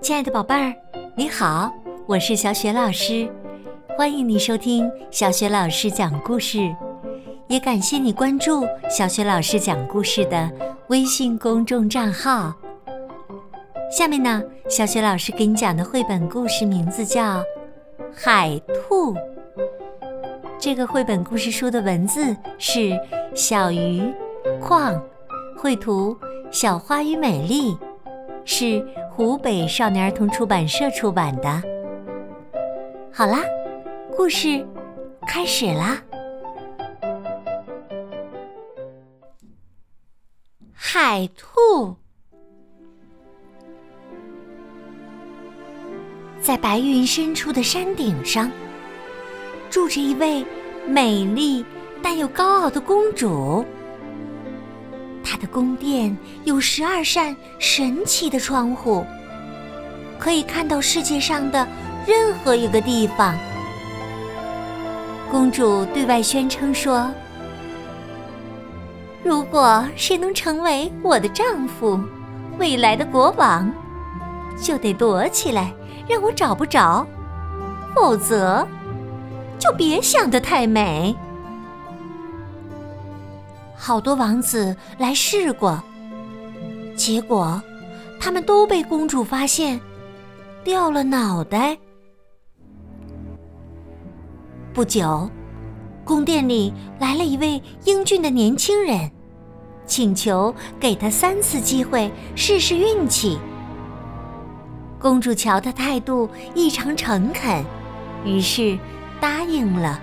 亲爱的宝贝儿，你好，我是小雪老师，欢迎你收听小雪老师讲故事，也感谢你关注小雪老师讲故事的微信公众账号。下面呢，小雪老师给你讲的绘本故事名字叫《海兔》。这个绘本故事书的文字是小鱼矿，绘图小花与美丽，是湖北少年儿童出版社出版的。好啦，故事开始啦！海兔在白云深处的山顶上。住着一位美丽但又高傲的公主。她的宫殿有十二扇神奇的窗户，可以看到世界上的任何一个地方。公主对外宣称说：“如果谁能成为我的丈夫，未来的国王，就得躲起来，让我找不着，否则……”就别想得太美。好多王子来试过，结果他们都被公主发现，掉了脑袋。不久，宫殿里来了一位英俊的年轻人，请求给他三次机会试试运气。公主瞧他态度异常诚恳，于是。答应了，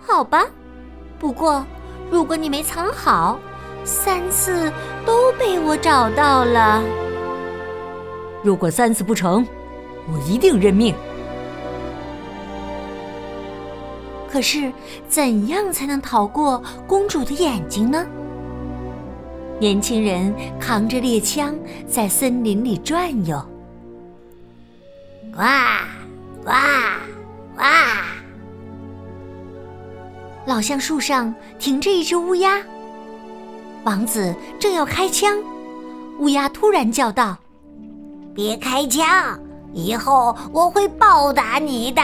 好吧。不过，如果你没藏好，三次都被我找到了。如果三次不成，我一定认命。可是，怎样才能逃过公主的眼睛呢？年轻人扛着猎枪在森林里转悠，哇，哇。哇！老橡树上停着一只乌鸦。王子正要开枪，乌鸦突然叫道：“别开枪！以后我会报答你的。”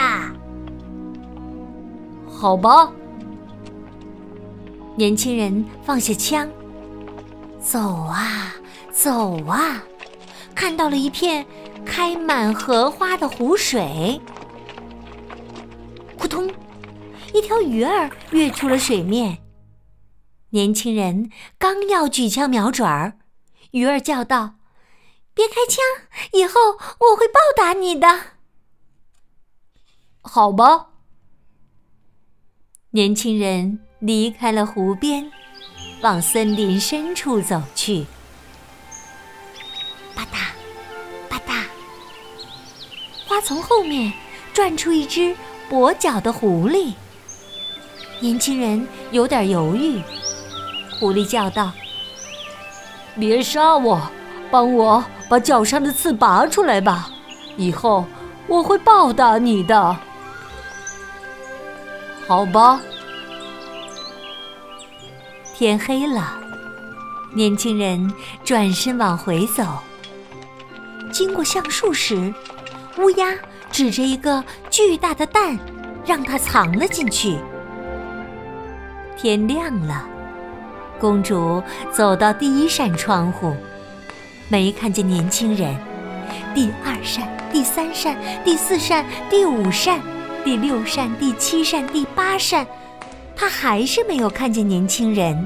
好吧。年轻人放下枪，走啊走啊，看到了一片开满荷花的湖水。一条鱼儿跃出了水面。年轻人刚要举枪瞄准儿，鱼儿叫道：“别开枪！以后我会报答你的。”好吧。年轻人离开了湖边，往森林深处走去。吧嗒，吧嗒，花丛后面转出一只。跛脚的狐狸，年轻人有点犹豫。狐狸叫道：“别杀我，帮我把脚上的刺拔出来吧，以后我会报答你的。”好吧。天黑了，年轻人转身往回走。经过橡树时，乌鸦。指着一个巨大的蛋，让它藏了进去。天亮了，公主走到第一扇窗户，没看见年轻人。第二扇、第三扇、第四扇、第五扇、第六扇、第七扇、第八扇，她还是没有看见年轻人。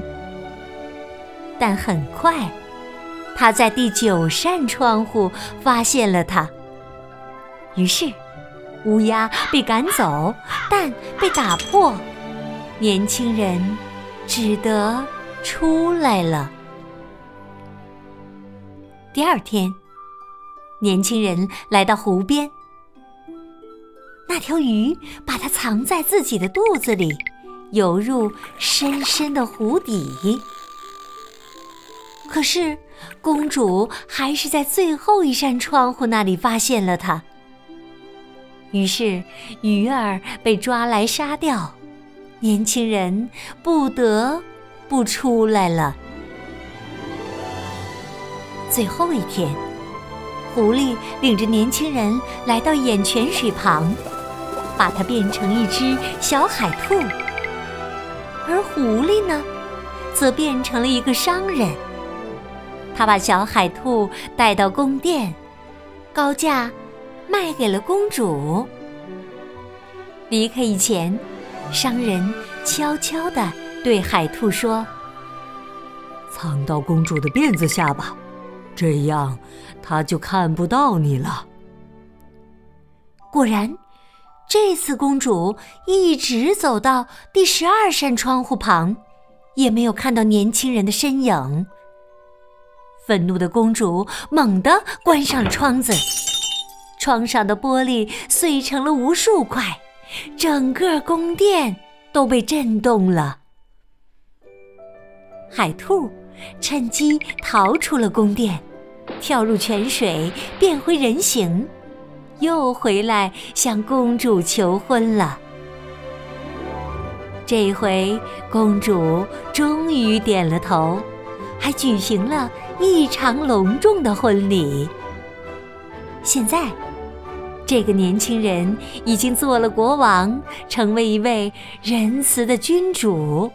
但很快，她在第九扇窗户发现了他。于是，乌鸦被赶走，蛋被打破，年轻人只得出来了。第二天，年轻人来到湖边，那条鱼把它藏在自己的肚子里，游入深深的湖底。可是，公主还是在最后一扇窗户那里发现了它。于是，鱼儿被抓来杀掉，年轻人不得不出来了。最后一天，狐狸领着年轻人来到眼泉水旁，把它变成一只小海兔。而狐狸呢，则变成了一个商人。他把小海兔带到宫殿，高价卖给了公主。离开以前，商人悄悄地对海兔说。藏到公主的辫子下吧，这样她就看不到你了。果然，这次公主一直走到第十二扇窗户旁，也没有看到年轻人的身影。愤怒的公主猛地关上了窗子，窗上的玻璃碎成了无数块，整个宫殿都被震动了。海兔。趁机逃出了宫殿，跳入泉水，变回人形，又回来向公主求婚了。这回公主终于点了头，还举行了异常隆重的婚礼。现在，这个年轻人已经做了国王，成为一位仁慈的君主，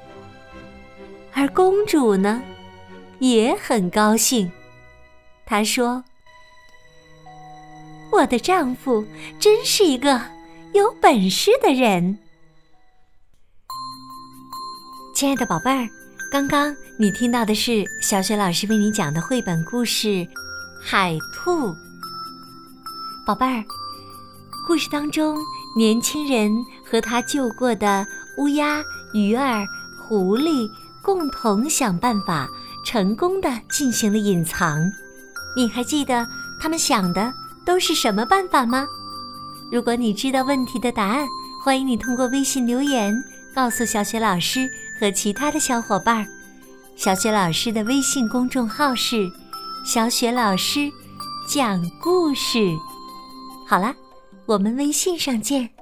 而公主呢？也很高兴，她说：“我的丈夫真是一个有本事的人。”亲爱的宝贝儿，刚刚你听到的是小雪老师为你讲的绘本故事《海兔》。宝贝儿，故事当中，年轻人和他救过的乌鸦、鱼儿、狐狸共同想办法。成功的进行了隐藏，你还记得他们想的都是什么办法吗？如果你知道问题的答案，欢迎你通过微信留言告诉小雪老师和其他的小伙伴。小雪老师的微信公众号是“小雪老师讲故事”。好了，我们微信上见。